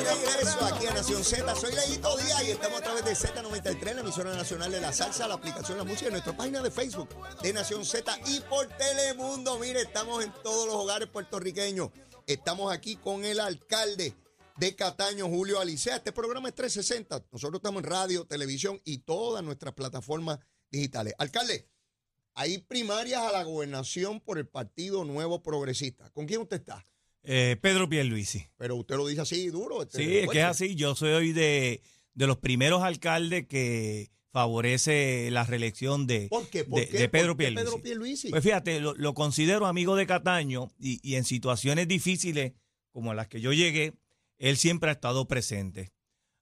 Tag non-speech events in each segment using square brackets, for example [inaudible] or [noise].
regreso aquí a Nación Z. Soy Leito Díaz y estamos a través de Z93, la emisora nacional de la salsa, la aplicación La Música, en nuestra página de Facebook de Nación Z y por Telemundo. Mire, estamos en todos los hogares puertorriqueños. Estamos aquí con el alcalde de Cataño, Julio Alicea. Este programa es 360. Nosotros estamos en radio, televisión y todas nuestras plataformas digitales. Alcalde, hay primarias a la gobernación por el Partido Nuevo Progresista. ¿Con quién usted está? Eh, Pedro Pierluisi. Pero usted lo dice así duro. este, Sí, es que es así. Yo soy de, de los primeros alcaldes que favorece la reelección de, ¿Por qué? ¿Por de- qué? de Pedro ¿Por qué Pierluisi. Pedro Pierluisi? Pues fíjate, lo, lo considero amigo de Cataño y, y en situaciones difíciles como las que yo llegué, él siempre ha estado presente.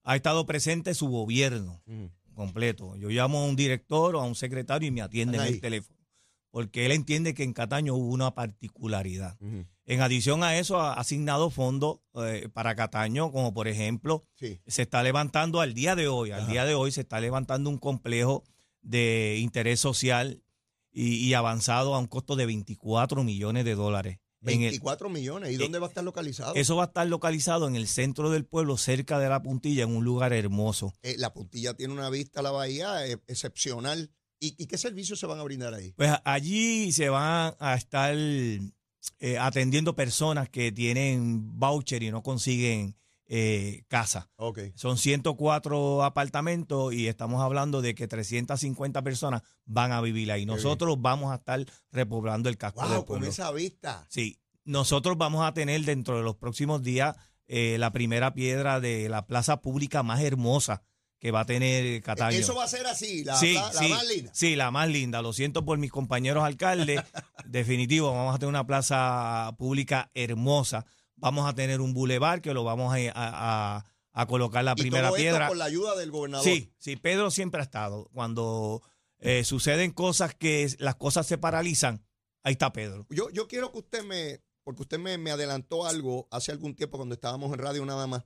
Ha estado presente su gobierno Ujú. completo. Yo llamo a un director o a un secretario y me atienden Están ahí. el teléfono. Porque él entiende que en Cataño hubo una particularidad. En adición a eso, ha asignado fondos eh, para Cataño, como por ejemplo, Sí. se está levantando al día de hoy, al Ajá. día de hoy se está levantando un complejo de interés social y, y avanzado a un costo de 24 millones de dólares. En el- 24 millones. ¿Y dónde va a estar localizado? eso va a estar localizado en el centro del pueblo, cerca de la puntilla, en un lugar hermoso. Eh, la puntilla tiene una vista a la bahía eh, excepcional. ¿Y, y qué servicios se van a brindar ahí? Pues allí se van a estar eh, atendiendo personas que tienen voucher y no consiguen eh, casa. Ok. Son 104 apartamentos y estamos hablando de que 350 personas van a vivir ahí. Nosotros vamos a estar repoblando el casco del Wow, con esa vista. Sí, nosotros vamos a tener dentro de los próximos días eh, la primera piedra de la plaza pública más hermosa que va a tener Cataño. Eso va a ser así, la, sí, la- la sí, más linda. sí, la más linda. Lo siento por mis compañeros alcaldes. [laughs] Definitivo, vamos a tener una plaza pública hermosa. Vamos a tener un bulevar que lo vamos a, a- a- a colocar la y primera todo esto piedra. con la ayuda del gobernador. Sí, sí, Pedro siempre ha estado. Cuando eh, suceden cosas que las cosas se paralizan, ahí está Pedro. Yo, yo quiero que usted me, porque usted me, me adelantó algo hace algún tiempo cuando estábamos en radio nada más.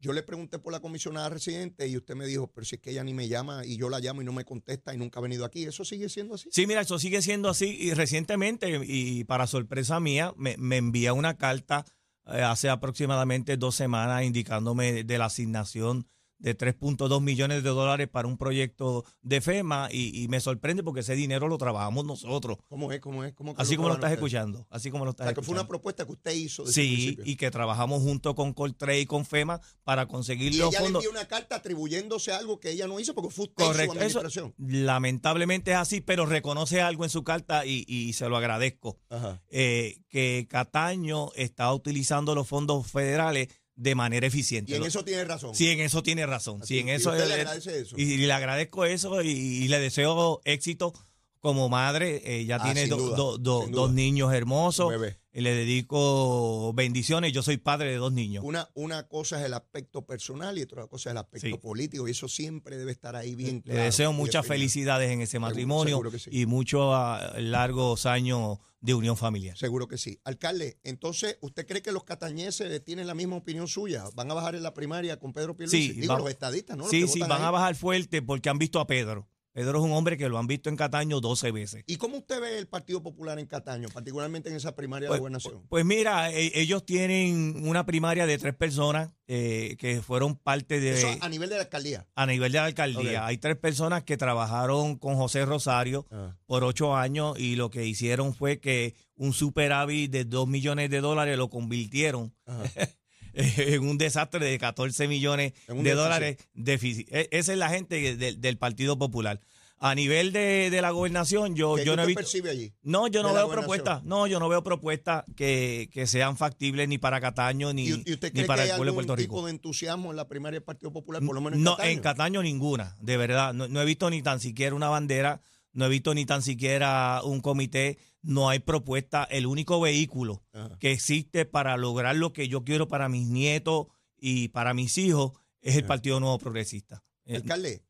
Yo le pregunté por la comisionada residente y usted me dijo, pero si es que ella ni me llama y yo la llamo y no me contesta y nunca ha venido aquí. ¿Eso sigue siendo así? Sí, mira, eso sigue siendo así. Y recientemente, y para sorpresa mía, me, me envía una carta eh, hace aproximadamente dos semanas indicándome de la asignación de 3.2 millones de dólares para un proyecto de FEMA y, y me sorprende porque ese dinero lo trabajamos nosotros. ¿Cómo es? ¿Cómo es? ¿Cómo Así como lo estás ustedes? escuchando. Así como lo O estás sea, que fue una escuchando. propuesta que usted hizo desde el Sí, principio. y que trabajamos junto con Coltrane y con FEMA para conseguir Y los ella le envió una carta atribuyéndose algo que ella no hizo porque fue usted y su Correcto, eso administración. lamentablemente es así, pero reconoce algo en su carta y, y se lo agradezco. Ajá. eh, que Cataño está utilizando los fondos federales de manera eficiente. Y en eso tiene razón. sí, en eso tiene razón. Así, Sí, en y eso le agradece. Y, le agradezco eso y, y le deseo éxito como madre. Eh, ya Ah, tiene do- duda, do- dos niños hermosos. Y le dedico bendiciones. Yo soy padre de dos niños. Una, una cosa es el aspecto personal y otra cosa es el aspecto Sí. político. Y eso siempre debe estar ahí bien Le claro deseo y muchas felicidades en ese matrimonio sí. y muchos ah, largos años de unión familiar. Seguro que sí. Alcalde, entonces, ¿usted cree que los catañeses tienen la misma opinión suya? ¿Van a bajar en la primaria con Pedro Pierluisi? Sí, Digo, va- los estadistas, ¿no? Los sí, sí, van ahí. a bajar fuerte porque han visto a Pedro. Pedro es un hombre que lo han visto en Cataño 12 veces. ¿Y cómo usted ve el Partido Popular en Cataño, particularmente en esa primaria Pues, de gobernación? pues mira, e- ellos tienen una primaria de tres personas eh, que fueron parte de... Eso a nivel de la alcaldía. a nivel de la alcaldía. Hay tres personas que trabajaron con José Rosario Ah. por ocho años y lo que hicieron fue que un superávit de dos millones de dólares lo convirtieron. [laughs] [laughs] en un desastre de 14 millones de dólares déficit. E- Esa es la gente del- del Partido Popular. A nivel de, de la gobernación, yo, ¿Qué yo no he visto... percibe allí? No, yo no veo propuestas. No, yo no veo propuestas que, que sean factibles ni para Cataño ni, ¿Y, y usted ni para que el pueblo de Puerto tipo Rico. de entusiasmo en la primaria del Partido Popular, por lo menos en no, Cataño? en Cataño ninguna, de verdad. No, no he visto ni tan siquiera una bandera, no he visto ni tan siquiera un comité, no hay propuesta. El único vehículo Ajá. que existe para lograr lo que yo quiero para mis nietos y para mis hijos es el Ajá. Partido Nuevo Progresista. Eh, Alcalde,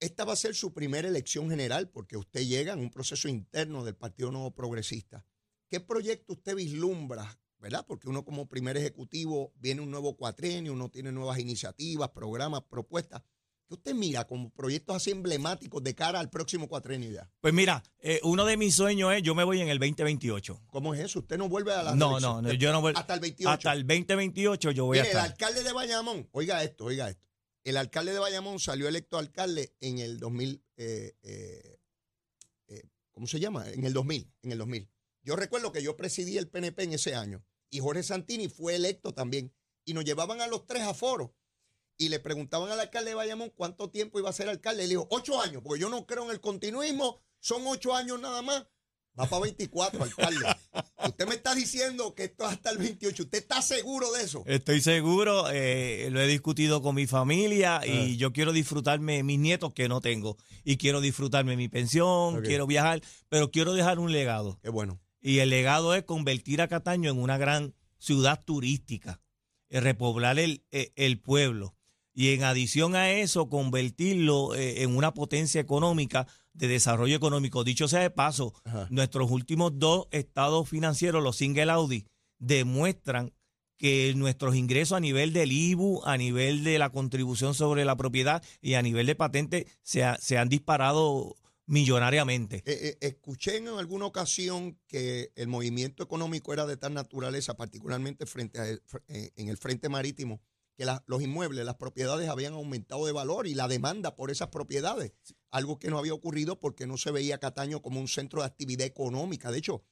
esta va a ser su primera elección general porque usted llega en un proceso interno del Partido Nuevo Progresista. ¿Qué proyecto usted vislumbra? ¿Verdad? Porque uno como primer ejecutivo viene un nuevo cuatrenio, uno tiene nuevas iniciativas, programas, propuestas. ¿Qué usted mira como proyectos así emblemáticos de cara al próximo cuatrenio ya? Pues mira, eh, uno de mis sueños es, yo me voy en el 2028. ¿Cómo es eso? ¿Usted no vuelve a la No, no, no, yo no vuelvo. Hasta el 28. Hasta el 2028 yo voy Mire, a el estar. alcalde de Bayamón, oiga esto, oiga esto. El alcalde de Bayamón salió electo alcalde en el 2000, eh, eh, eh, ¿cómo se llama? En el 2000, en el 2000. Yo recuerdo que yo presidí el PNP en ese año y Jorge Santini fue electo también. Y nos llevaban a los tres a foro y le preguntaban al alcalde de Bayamón cuánto tiempo iba a ser alcalde. Él dijo, ocho años, porque yo no creo en el continuismo, son ocho años nada más. Va para 24, alcalde. [laughs] Usted me está diciendo que esto es hasta el 28. ¿Usted está seguro de eso? Estoy seguro, eh, lo he discutido con mi familia y yo quiero disfrutarme mis nietos que no tengo. Y quiero disfrutarme mi pensión, quiero viajar, pero quiero dejar un legado. Qué bueno. Y el legado es convertir a Cataño en una gran ciudad turística, eh, repoblar el, eh, el pueblo. Y en adición a eso, convertirlo eh, en una potencia económica de desarrollo económico. Dicho sea de paso, Ajá. nuestros últimos dos estados financieros, los single Audi, demuestran que nuestros ingresos a nivel del IBU, a nivel de la contribución sobre la propiedad y a nivel de patente se, ha- se han disparado millonariamente. Eh, eh, escuché en alguna ocasión que el movimiento económico era de tal naturaleza, particularmente frente a el- en el frente marítimo, que la- los inmuebles, las propiedades habían aumentado de valor y la demanda por esas propiedades, algo que no había ocurrido porque no se veía Cataño como un centro de actividad económica. De hecho,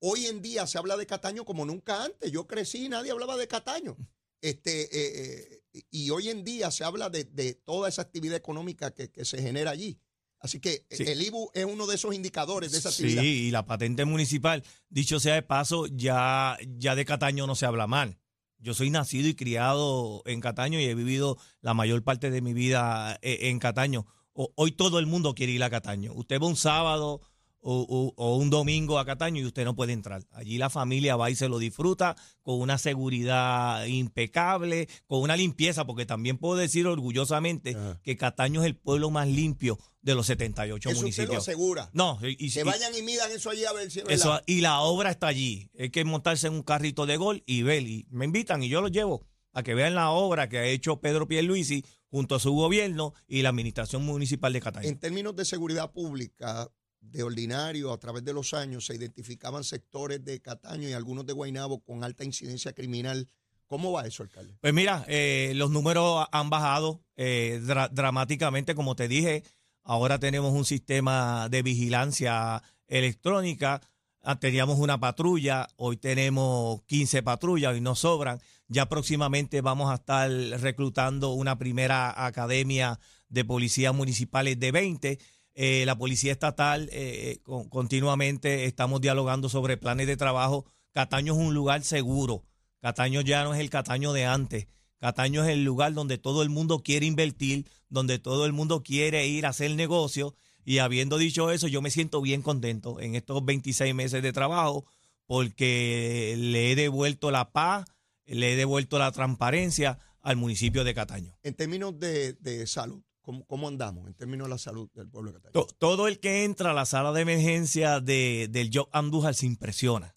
hoy en día se habla de Cataño como nunca antes. Yo crecí y nadie hablaba de Cataño. [laughs] Este, eh, eh, y hoy en día se habla de, de toda esa actividad económica que, que se genera allí. Así que Sí. el IBU es uno de esos indicadores de esa Sí, actividad. y la patente municipal, dicho sea de paso, ya, ya de Cataño no se habla mal. Yo soy nacido y criado en Cataño y he vivido la mayor parte de mi vida eh, en Cataño. Hoy todo el mundo quiere ir a Cataño. Usted va un sábado o, o- o un domingo a Cataño y usted no puede entrar. Allí la familia va y se lo disfruta con una seguridad impecable, con una limpieza, porque también puedo decir orgullosamente Ajá. que Cataño es el pueblo más limpio de los 78 Eso usted lo municipios. asegura. No, y, y- Que vayan y midan eso allí a ver si es eso, verdad. y la obra está allí. Hay que montarse en un carrito de gol y ver. Y me invitan y yo los llevo a que vean la obra que ha hecho Pedro Pierluisi junto a su gobierno y la administración municipal de Cataño. En términos de seguridad pública, de ordinario, a través de los años, se identificaban sectores de Cataño y algunos de Guaynabo con alta incidencia criminal. ¿Cómo va eso, alcalde? Pues mira, eh, los números han bajado eh, dra- dramáticamente, como te dije. Ahora tenemos un sistema de vigilancia electrónica. Ah, Teníamos una patrulla, hoy tenemos 15 patrullas y nos sobran. Ya próximamente vamos a estar reclutando una primera academia de policías municipales de 20. Eh, la policía estatal eh, con- continuamente estamos dialogando sobre planes de trabajo. Cataño es un lugar seguro. Cataño ya no es el Cataño de antes. Cataño es el lugar donde todo el mundo quiere invertir, donde todo el mundo quiere ir a hacer negocio. Y habiendo dicho eso, yo me siento bien contento en estos 26 meses de trabajo porque le he devuelto la paz, le he devuelto la transparencia al municipio de Cataño. En términos de salud, ¿cómo, ¿cómo andamos en términos de la salud del pueblo de Cataño? To- Todo el que entra a la sala de emergencia de, del Job Andújar se impresiona.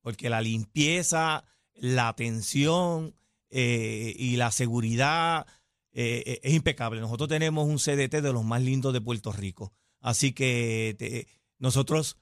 Porque la limpieza, la atención eh, y la seguridad eh, eh, es impecable. Nosotros tenemos un CDT de los más lindos de Puerto Rico. Así que te- nosotros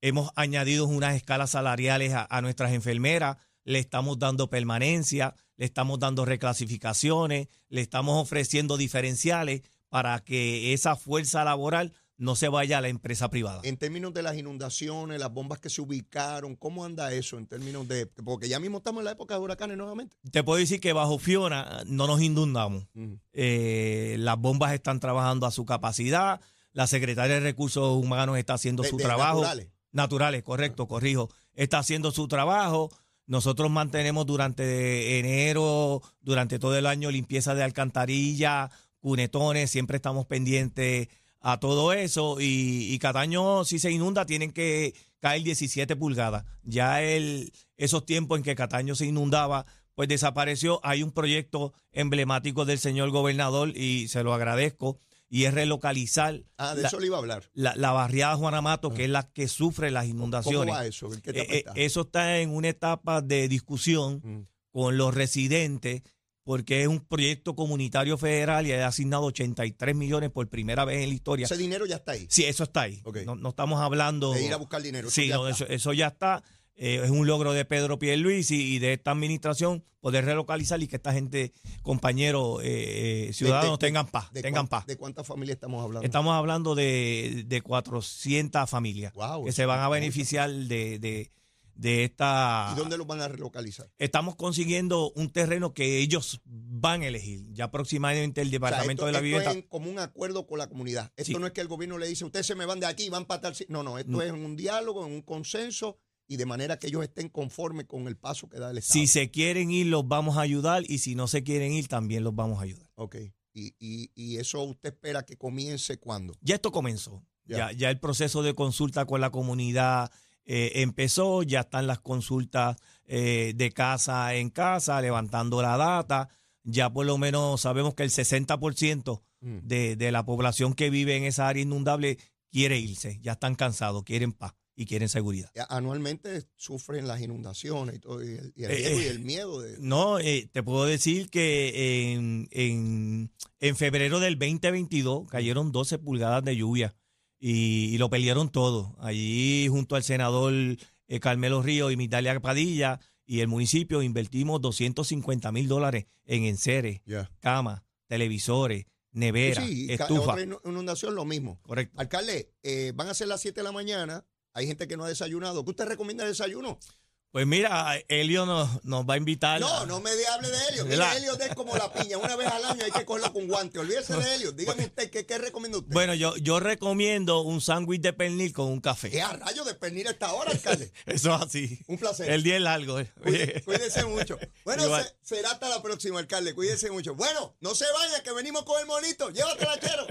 hemos añadido unas escalas salariales a, a nuestras enfermeras, le estamos dando permanencia, le estamos dando reclasificaciones, le estamos ofreciendo diferenciales para que esa fuerza laboral no se vaya a la empresa privada. En términos de las inundaciones, las bombas que se ubicaron, ¿cómo anda eso en términos de...? Porque ya mismo estamos en la época de huracanes nuevamente. Te puedo decir que bajo Fiona no nos inundamos. Eh, las bombas están trabajando a su capacidad. La secretaria de Recursos Humanos está haciendo De- su de trabajo. naturales. Naturales, correcto, corrijo. Está haciendo su trabajo. Nosotros mantenemos durante enero, durante todo el año, limpieza de alcantarilla, cunetones, siempre estamos pendientes a todo eso. Y, y Cataño, si se inunda, tienen que caer 17 pulgadas. Ya el, esos tiempos en que Cataño se inundaba, pues desapareció. Hay un proyecto emblemático del señor gobernador y se lo agradezco, y es relocalizar Ah, de la- eso le iba a hablar. la, la barriada Juana Mato, que es la que sufre las ¿Cómo inundaciones. va eso? ¿En qué Eh, etapa eh, está? eso está en una etapa de discusión Mm. con los residentes porque es un proyecto comunitario federal y ha asignado 83 millones por primera vez en la historia. Ese dinero ya está ahí. Sí, eso está ahí. No, no estamos hablando... De ir a buscar dinero. Sí, ya no, está. eso, eso ya está. Eh, es un logro de Pedro Pierluisi y de esta administración poder relocalizar y que esta gente, compañeros, eh, eh, ciudadanos, de- tengan paz. ¿De tengan cuán- paz. ¿De cuántas familias estamos hablando? Estamos hablando de, de 400 familias Wow, que eso se van a beneficiar de, de, esta... ¿Y dónde los van a relocalizar? Estamos consiguiendo un terreno que ellos van a elegir. Ya próximamente el O sea, Departamento esto, de la esto Vivienda... es en común acuerdo con la comunidad. Esto Sí. no es que el gobierno le dice, ustedes se me van de aquí y van para tal... si-". No, no, esto Mm. es en un diálogo, en un consenso y de manera que ellos estén conformes con el paso que da el Estado. Si se quieren ir, los vamos a ayudar y si no se quieren ir, también los vamos a ayudar. Ok. Y, y, y eso usted espera que comience cuando. Ya esto comenzó. Ya. Ya, ya el proceso de consulta con la comunidad eh, empezó, ya están las consultas eh, de casa en casa, levantando la data. Ya por lo menos sabemos que el 60% Mm. de, de la población que vive en esa área inundable quiere irse, ya están cansados, quieren paz y quieren seguridad. Anualmente sufren las inundaciones y todo, y el, y el Eh, riesgo y eh, el miedo de... No, eh, te puedo decir que en, en, en febrero del 2022 cayeron 12 pulgadas de lluvia y, y lo pelearon todo. Allí junto al senador eh, Carmelo Río y Mitalia Padilla y el municipio invertimos 250 mil dólares en enseres, camas, televisores, neveras, Sí, otra inu- inundación lo mismo. Correcto. Alcalde, eh, van a ser las 7 de la mañana. Hay gente que no ha desayunado. ¿Qué usted recomienda el desayuno? Pues mira, Elio nos, nos va a invitar. No, a- no me hable de Helio. ¿Verdad? Helio es como la piña. Una vez al año hay que cogerla con guante. Olvídese de Helio. Dígame usted, ¿qué, qué recomienda usted? Bueno, yo, yo recomiendo un sándwich de pernil con un café. ¿Qué a rayo de pernil a esta hora, alcalde? [laughs] Eso es así. Un placer. El día es largo. eh. Cuí- [laughs] Cuídese mucho. Bueno, se- será hasta la próxima, alcalde. Cuídese mucho. Bueno, no se vaya, que venimos con el monito. Llévatela, chero.